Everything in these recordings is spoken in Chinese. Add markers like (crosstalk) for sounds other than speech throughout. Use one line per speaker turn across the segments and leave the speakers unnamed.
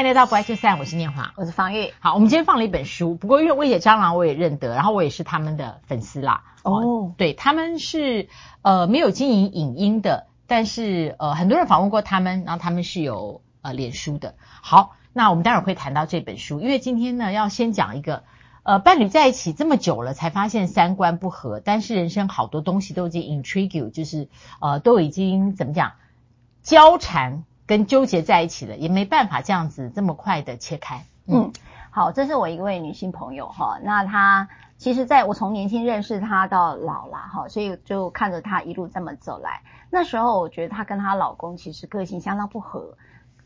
欢迎来到不爱就散，我是念华，
我是方玉。
好，我们今天放了一本书，不过因为味姐蟑螂我也认得，然后我也是他们的粉丝啦。哦，对，他们是呃没有经营影音的，但是呃很多人访问过他们，然后他们是有呃脸书的。好，那我们待会儿会谈到这本书，因为今天呢要先讲一个呃伴侣在一起这么久了才发现三观不合，但是人生好多东西都已经 intrigue，就是呃都已经怎么讲交缠。跟纠结在一起了，也没办法这样子这么快的切开。
嗯，好，这是我一位女性朋友哈，那她其实在我从年轻认识她到老了哈，所以就看着她一路这么走来。那时候我觉得她跟她老公其实个性相当不合，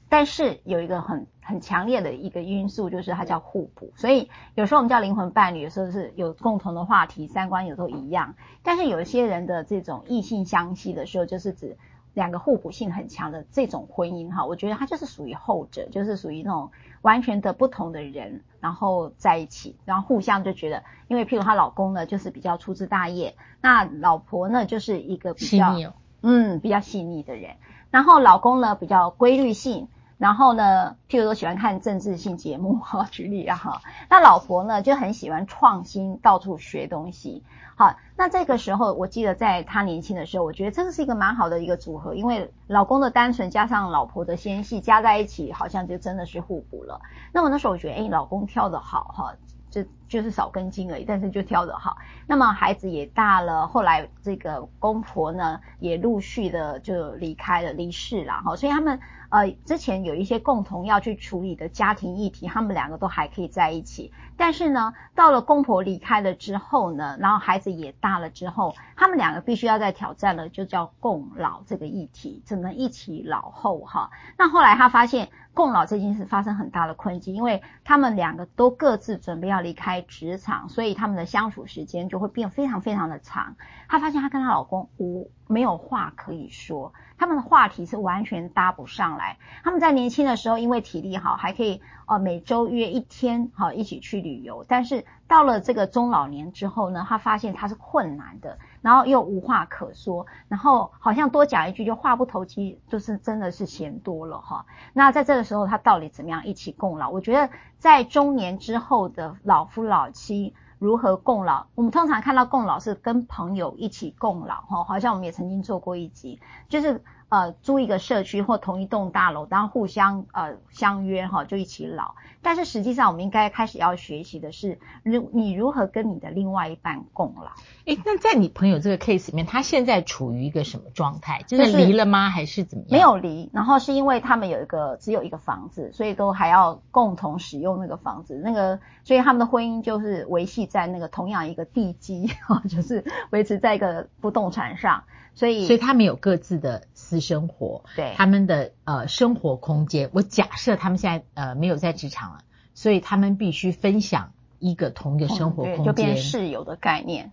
但是有一个很很强烈的一个因素，就是它叫互补。所以有时候我们叫灵魂伴侣，有时候是有共同的话题，三观有时候一样。但是有一些人的这种异性相吸的时候，就是指。两个互补性很强的这种婚姻哈，我觉得它就是属于后者，就是属于那种完全的不同的人，然后在一起，然后互相就觉得，因为譬如她老公呢，就是比较粗枝大叶，那老婆呢就是一个比
较
嗯，比较细腻的人，然后老公呢比较规律性，然后呢，譬如说喜欢看政治性节目 (laughs) 哈，举例啊哈，那老婆呢就很喜欢创新，到处学东西。好，那这个时候，我记得在他年轻的时候，我觉得这个是一个蛮好的一个组合，因为老公的单纯加上老婆的纤细加在一起，好像就真的是互补了。那我那时候我觉得，哎，老公挑得好哈，就就是少根筋而已，但是就挑得好。那么孩子也大了，后来这个公婆呢也陆续的就离开了，离世了哈，所以他们。呃，之前有一些共同要去处理的家庭议题，他们两个都还可以在一起。但是呢，到了公婆离开了之后呢，然后孩子也大了之后，他们两个必须要再挑战了，就叫共老这个议题，怎么一起老后哈？那后来他发现共老这件事发生很大的困境，因为他们两个都各自准备要离开职场，所以他们的相处时间就会变非常非常的长。他发现他跟他老公无没有话可以说。他们的话题是完全搭不上来。他们在年轻的时候，因为体力好，还可以呃每周约一天好一起去旅游。但是到了这个中老年之后呢，他发现他是困难的，然后又无话可说，然后好像多讲一句就话不投机，就是真的是嫌多了哈。那在这个时候，他到底怎么样一起共老？我觉得在中年之后的老夫老妻。如何共老？我们通常看到共老是跟朋友一起共老，哈，好像我们也曾经做过一集，就是呃租一个社区或同一栋大楼，然后互相呃相约哈，就一起老。但是实际上，我们应该开始要学习的是，如你如何跟你的另外一半共老。
诶，那在你朋友这个 case 里面，他现在处于一个什么状态？就是离了吗？还是怎么样？
没有离，然后是因为他们有一个只有一个房子，所以都还要共同使用那个房子，那个所以他们的婚姻就是维系在那个同样一个地基，哈，(laughs) 就是维持在一个不动产上，所以
所以他们有各自的私生活，
对
他们的呃生活空间。我假设他们现在呃没有在职场了，所以他们必须分享一个同一个生活空间，
嗯、就变室友的概念。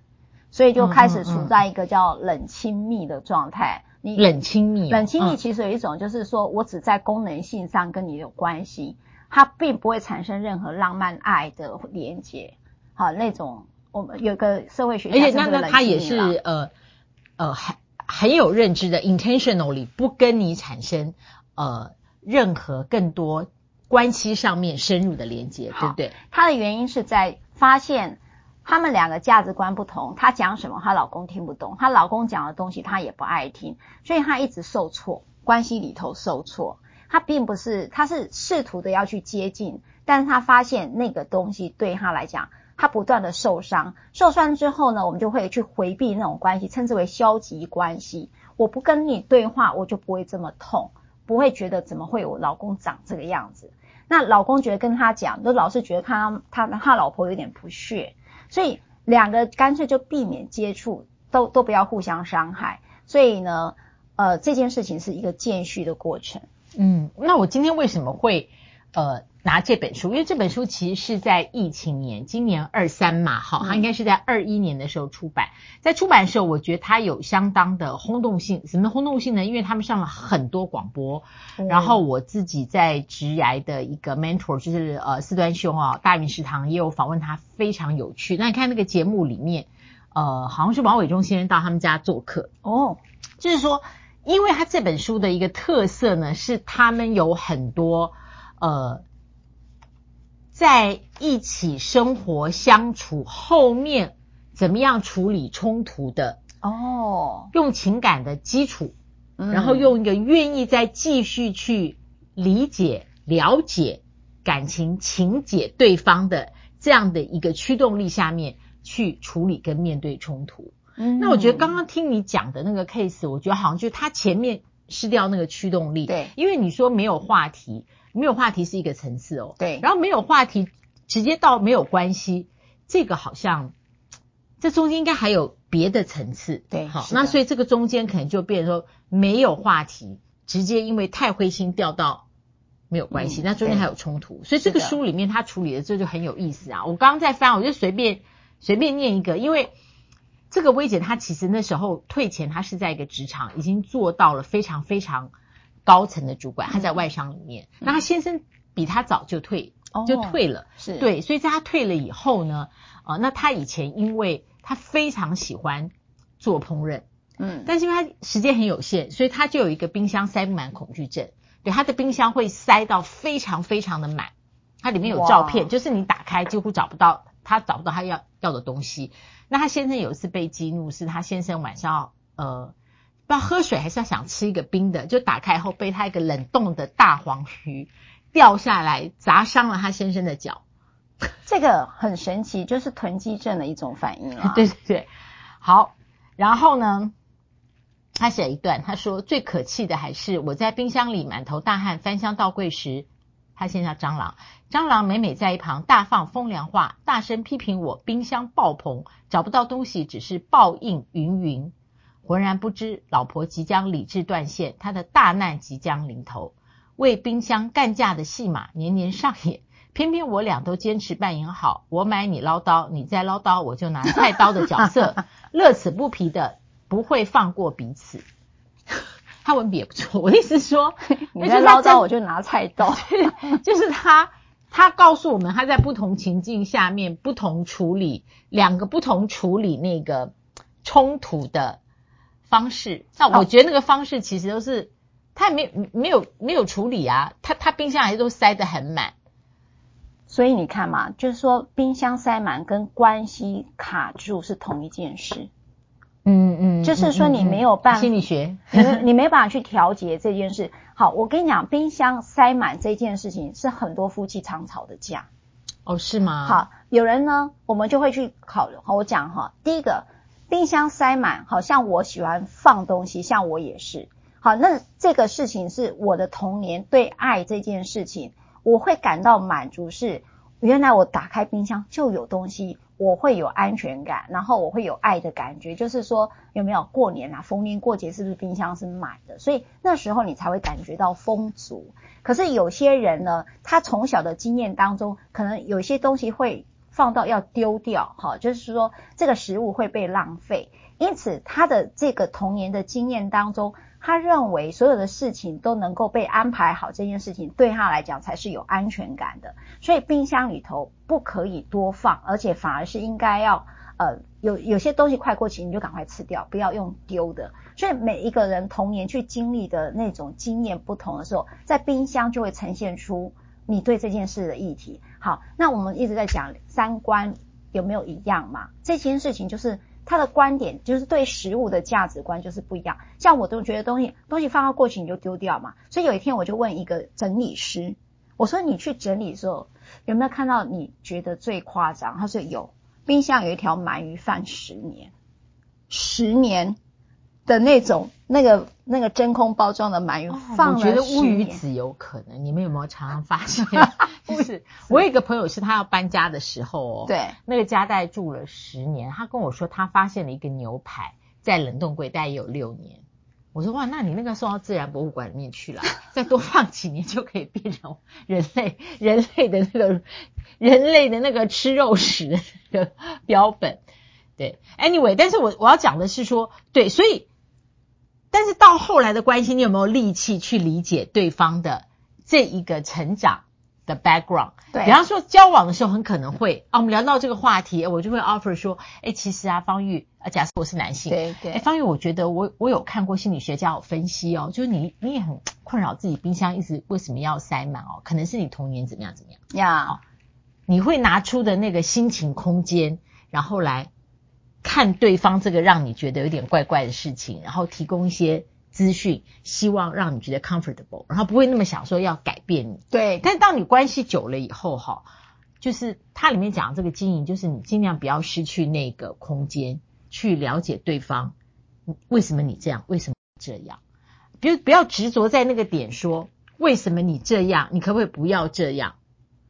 所以就开始处在一个叫冷亲密的状态。你
冷亲密，
冷亲密其实有一种就是说我只在功能性上跟你有关系，它并不会产生任何浪漫爱的连接。好，那种我们有个社会学家，
而且那那他也是呃呃很很有认知的，intentionally 不跟你产生呃任何更多关系上面深入的连接，对不对？
他的原因是在发现。他们两个价值观不同，她讲什么她老公听不懂，她老公讲的东西她也不爱听，所以她一直受挫，关系里头受挫。她并不是，她是试图的要去接近，但是她发现那个东西对她来讲，她不断的受伤，受伤之后呢，我们就会去回避那种关系，称之为消极关系。我不跟你对话，我就不会这么痛，不会觉得怎么会有老公长这个样子。那老公觉得跟他讲，就老是觉得他他他老婆有点不屑。所以两个干脆就避免接触，都都不要互相伤害。所以呢，呃，这件事情是一个渐序的过程。
嗯，那我今天为什么会呃？拿这本书，因为这本书其实是在疫情年，今年二三嘛，好，它应该是在二一年的时候出版。在出版的时候，我觉得它有相当的轰动性。什么轰动性呢？因为他们上了很多广播，然后我自己在职涯的一个 mentor 就是呃四端兄啊，大云食堂也有访问他，非常有趣。那你看那个节目里面，呃，好像是王伟忠先生到他们家做客哦，就是说，因为他这本书的一个特色呢，是他们有很多呃。在一起生活相处后面怎么样处理冲突的
哦，
用情感的基础，然后用一个愿意再继续去理解、了解感情、情解对方的这样的一个驱动力下面去处理跟面对冲突。嗯，那我觉得刚刚听你讲的那个 case，我觉得好像就是他前面失掉那个驱动力，
对，
因为你说没有话题，没有话题是一个层次哦，
对，
然后没有话题直接到没有关系，这个好像这中间应该还有别的层次，
对，
好，那所以这个中间可能就变成说没有话题，直接因为太灰心掉到没有关系，嗯，那中间还有冲突，所以这个书里面他处理的这就很有意思啊。我刚刚在翻，我就随便随便念一个，因为。这个薇姐她其实那时候退钱，她是在一个职场已经做到了非常非常高层的主管，他在外商里面。嗯、那他先生比他早就退，哦、就退了，
是
对。所以在他退了以后呢，啊、呃，那他以前因为他非常喜欢做烹饪，嗯，但是因为他时间很有限，所以他就有一个冰箱塞不满恐惧症。对，他的冰箱会塞到非常非常的满，它里面有照片，就是你打开几乎找不到，他找不到他要要的东西。那他先生有一次被激怒，是他先生晚上呃不知道喝水还是要想吃一个冰的，就打开后被他一个冷冻的大黄鱼掉下来砸伤了他先生的脚。(laughs)
这个很神奇，就是囤积症的一种反应啊。(laughs)
对对对，好，然后呢，他写一段，他说最可气的还是我在冰箱里满头大汗翻箱倒柜时。他先叫蟑螂，蟑螂每每在一旁大放风凉话，大声批评我冰箱爆棚，找不到东西，只是报应云云，浑然不知老婆即将理智断线，他的大难即将临头，为冰箱干架的戏码年年上演，偏偏我俩都坚持扮演好，我买你唠叨，你再唠叨，我就拿菜刀的角色，(laughs) 乐此不疲的不会放过彼此。他文笔也不错，我的意思是说，(laughs)
你在唠叨，我就拿菜刀。(laughs)
就是他，他告诉我们他在不同情境下面不同处理两个不同处理那个冲突的方式。那我觉得那个方式其实都是他也没有没有没有处理啊，他他冰箱还是都塞得很满。
所以你看嘛，就是说冰箱塞满跟关系卡住是同一件事。
嗯嗯，
就是说你没有办法，
心理学，
你你没办法去调节这件事。好，我跟你讲，冰箱塞满这件事情是很多夫妻常吵的架。
哦，是吗？
好，有人呢，我们就会去考虑。好，我讲哈，第一个，冰箱塞满，好像我喜欢放东西，像我也是。好，那这个事情是我的童年对爱这件事情，我会感到满足，是原来我打开冰箱就有东西。我会有安全感，然后我会有爱的感觉，就是说有没有过年啊，逢年过节是不是冰箱是满的？所以那时候你才会感觉到丰足。可是有些人呢，他从小的经验当中，可能有些东西会放到要丢掉，哈，就是说这个食物会被浪费，因此他的这个童年的经验当中。他认为所有的事情都能够被安排好，这件事情对他来讲才是有安全感的。所以冰箱里头不可以多放，而且反而是应该要呃有有些东西快过期你就赶快吃掉，不要用丢的。所以每一个人童年去经历的那种经验不同的时候，在冰箱就会呈现出你对这件事的议题。好，那我们一直在讲三观有没有一样嘛？这件事情就是。他的观点就是对食物的价值观就是不一样，像我都觉得东西东西放到过期你就丢掉嘛，所以有一天我就问一个整理师，我说你去整理的时候有没有看到你觉得最夸张？他说有，冰箱有一条鳗鱼放十年，十年。的那种那个那个真空包装的鳗鱼放了，
我觉得乌鱼子有可能。你们有没有常常发现？就 (laughs) 是 (laughs) 我有一个朋友，是他要搬家的时候哦，
对，
那个家带住了十年，他跟我说他发现了一个牛排在冷冻柜大概有六年。我说哇，那你那个送到自然博物馆里面去了，(laughs) 再多放几年就可以变成人类人类的那个人类的那个吃肉食的那个标本。对，anyway，但是我我要讲的是说，对，所以。但是到后来的关系，你有没有力气去理解对方的这一个成长的 background？
对，
比方说交往的时候很可能会啊，我们聊到这个话题，我就会 offer 说，哎，其实啊，方玉啊，假设我是男性，
对对，
哎，方玉，我觉得我我有看过心理学家有分析哦，就是你你也很困扰自己冰箱一直为什么要塞满哦，可能是你童年怎么样怎么样
呀。Yeah. 哦
你会拿出的那个心情空间，然后来看对方这个让你觉得有点怪怪的事情，然后提供一些资讯，希望让你觉得 comfortable，然后不会那么想说要改变你。
对，
但当你关系久了以后，哈，就是它里面讲的这个经营，就是你尽量不要失去那个空间，去了解对方为什么你这样，为什么这样。比如不要执着在那个点说，为什么你这样，你可不可以不要这样？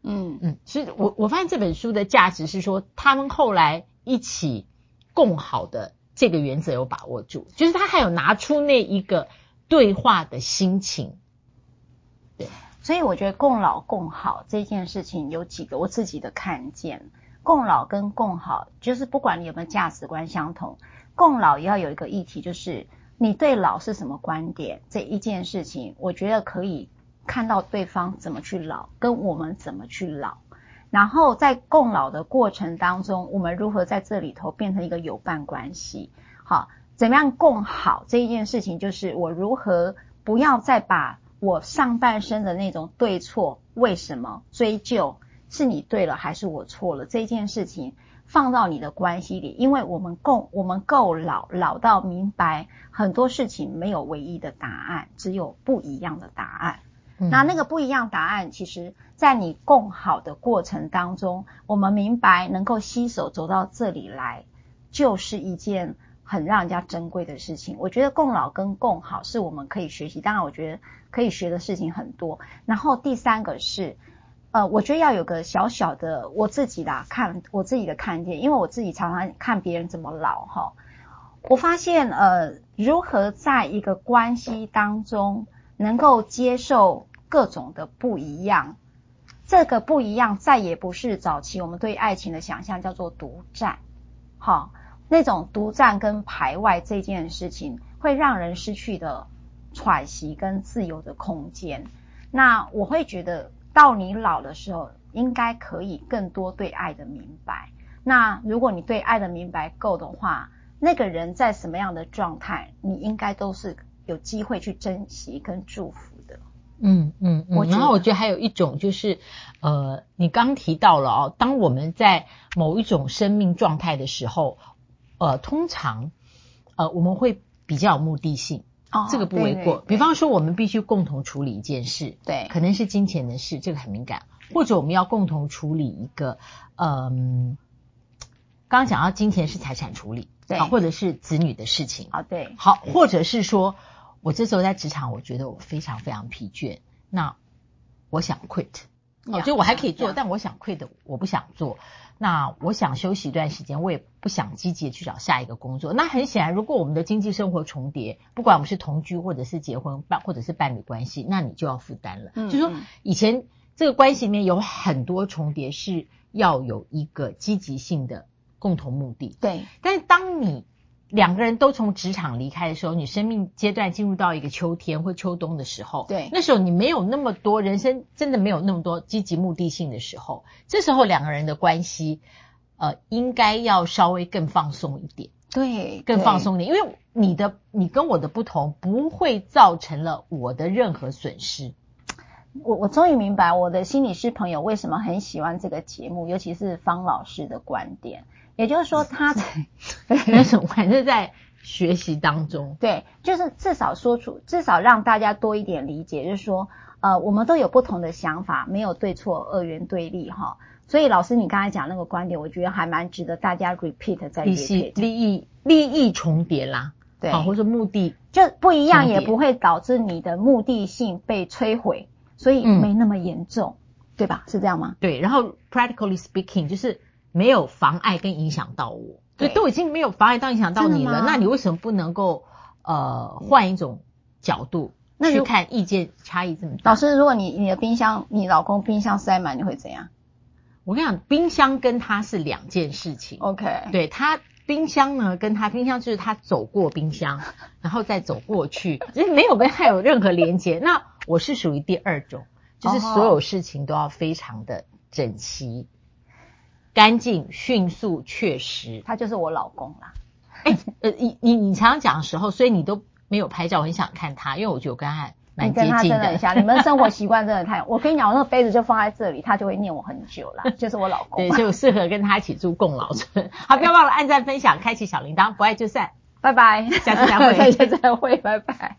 嗯嗯，所以我我发现这本书的价值是说，他们后来一起共好的这个原则有把握住，就是他还有拿出那一个对话的心情。
对，所以我觉得共老共好这件事情有几个我自己的看见，共老跟共好，就是不管你有没有价值观相同，共老也要有一个议题，就是。你对老是什么观点？这一件事情，我觉得可以看到对方怎么去老，跟我们怎么去老，然后在共老的过程当中，我们如何在这里头变成一个有伴关系？好，怎么样共好这一件事情，就是我如何不要再把我上半生的那种对错、为什么追究，是你对了还是我错了这件事情。放到你的关系里，因为我们够，我们够老，老到明白很多事情没有唯一的答案，只有不一样的答案。那那个不一样答案，其实，在你共好的过程当中，我们明白能够携手走到这里来，就是一件很让人家珍贵的事情。我觉得共老跟共好是我们可以学习，当然，我觉得可以学的事情很多。然后第三个是。呃，我觉得要有个小小的我自己的看，我自己的看见，因为我自己常常看别人怎么老哈，我发现呃，如何在一个关系当中能够接受各种的不一样，这个不一样再也不是早期我们对爱情的想象叫做独占，好，那种独占跟排外这件事情会让人失去的喘息跟自由的空间，那我会觉得。到你老的时候，应该可以更多对爱的明白。那如果你对爱的明白够的话，那个人在什么样的状态，你应该都是有机会去珍惜跟祝福。
嗯嗯嗯。然后我觉得还有一种就是，呃，你刚提到了哦，当我们在某一种生命状态的时候，呃，通常，呃，我们会比较有目的性。哦，这个不为过。对对对，比方说，我们必须共同处理一件事，对，可能是金钱的事，这个很敏感。或者我们要共同处理一个，嗯，刚刚讲到金钱是财产处理，对，或者是子女的事情，啊，对，好，或者是说我这时候在职场，我觉得我非常非常疲倦，那我想 quit，我觉得我还可以做，但我想 quit，我不想做。那我想休息一段时间，我也不想积极的去找下一个工作。那很显然，如果我们的经济生活重叠，不管我们是同居或者是结婚伴或者是伴侣关系，那你就要负担了。嗯，就是说以前这个关系里面有很多重叠，是要有一个积极性的共同目的。对，但是当你两个人都从职场离开的时候，你生命阶段进入到一个秋天或秋冬的时候，对，那时候你没有那么多人生，真的没有那么多积极目的性的时候，这时候两个人的关系，呃，应该要稍微更放松一点，对，更放松一点，因为你的你跟我的不同不会造成了我的任何损失。
我我终于明白我的心理师朋友为什么很喜欢这个节目，尤其是方老师的观点。也就是说，他在
那种反正在学习当中，
对，就是至少说出，至少让大家多一点理解，就是说，呃，我们都有不同的想法，没有对错、二元对立哈。所以老师，你刚才讲那个观点，我觉得还蛮值得大家 repeat 再 repeat。
利益利益重叠啦，对，好，或者说目的
就不一样，也不会导致你的目的性被摧毁，所以没那么严重，嗯、对吧？是这样吗？
对，然后 practically speaking 就是。没有妨碍跟影响到我，对，都已经没有妨碍到影响到你了，那你为什么不能够呃换一种角度去看意见差异这么大？
老师，如果你你的冰箱，你老公冰箱塞满，你会怎样？
我跟你讲，冰箱跟他是两件事情。OK，对，他冰箱呢，跟他冰箱就是他走过冰箱，(laughs) 然后再走过去，其实没有跟他有任何连接。那我是属于第二种，就是所有事情都要非常的整齐。干净、迅速、确实，
他就是我老公啦。
哎、欸，呃，你你你常常讲的时候，所以你都没有拍照，我很想看他，因为我觉得我跟他蛮接近的。
你，像 (laughs) 你们生活习惯真的太……我跟你讲，我那个杯子就放在这里，他就会念我很久啦，(laughs) 就是我老公。
对，就适合跟他一起住共老村。(laughs) 好，不要忘了按赞、分享、开启小铃铛，不爱就散，
拜拜，
下次再会，
下次再会，拜拜。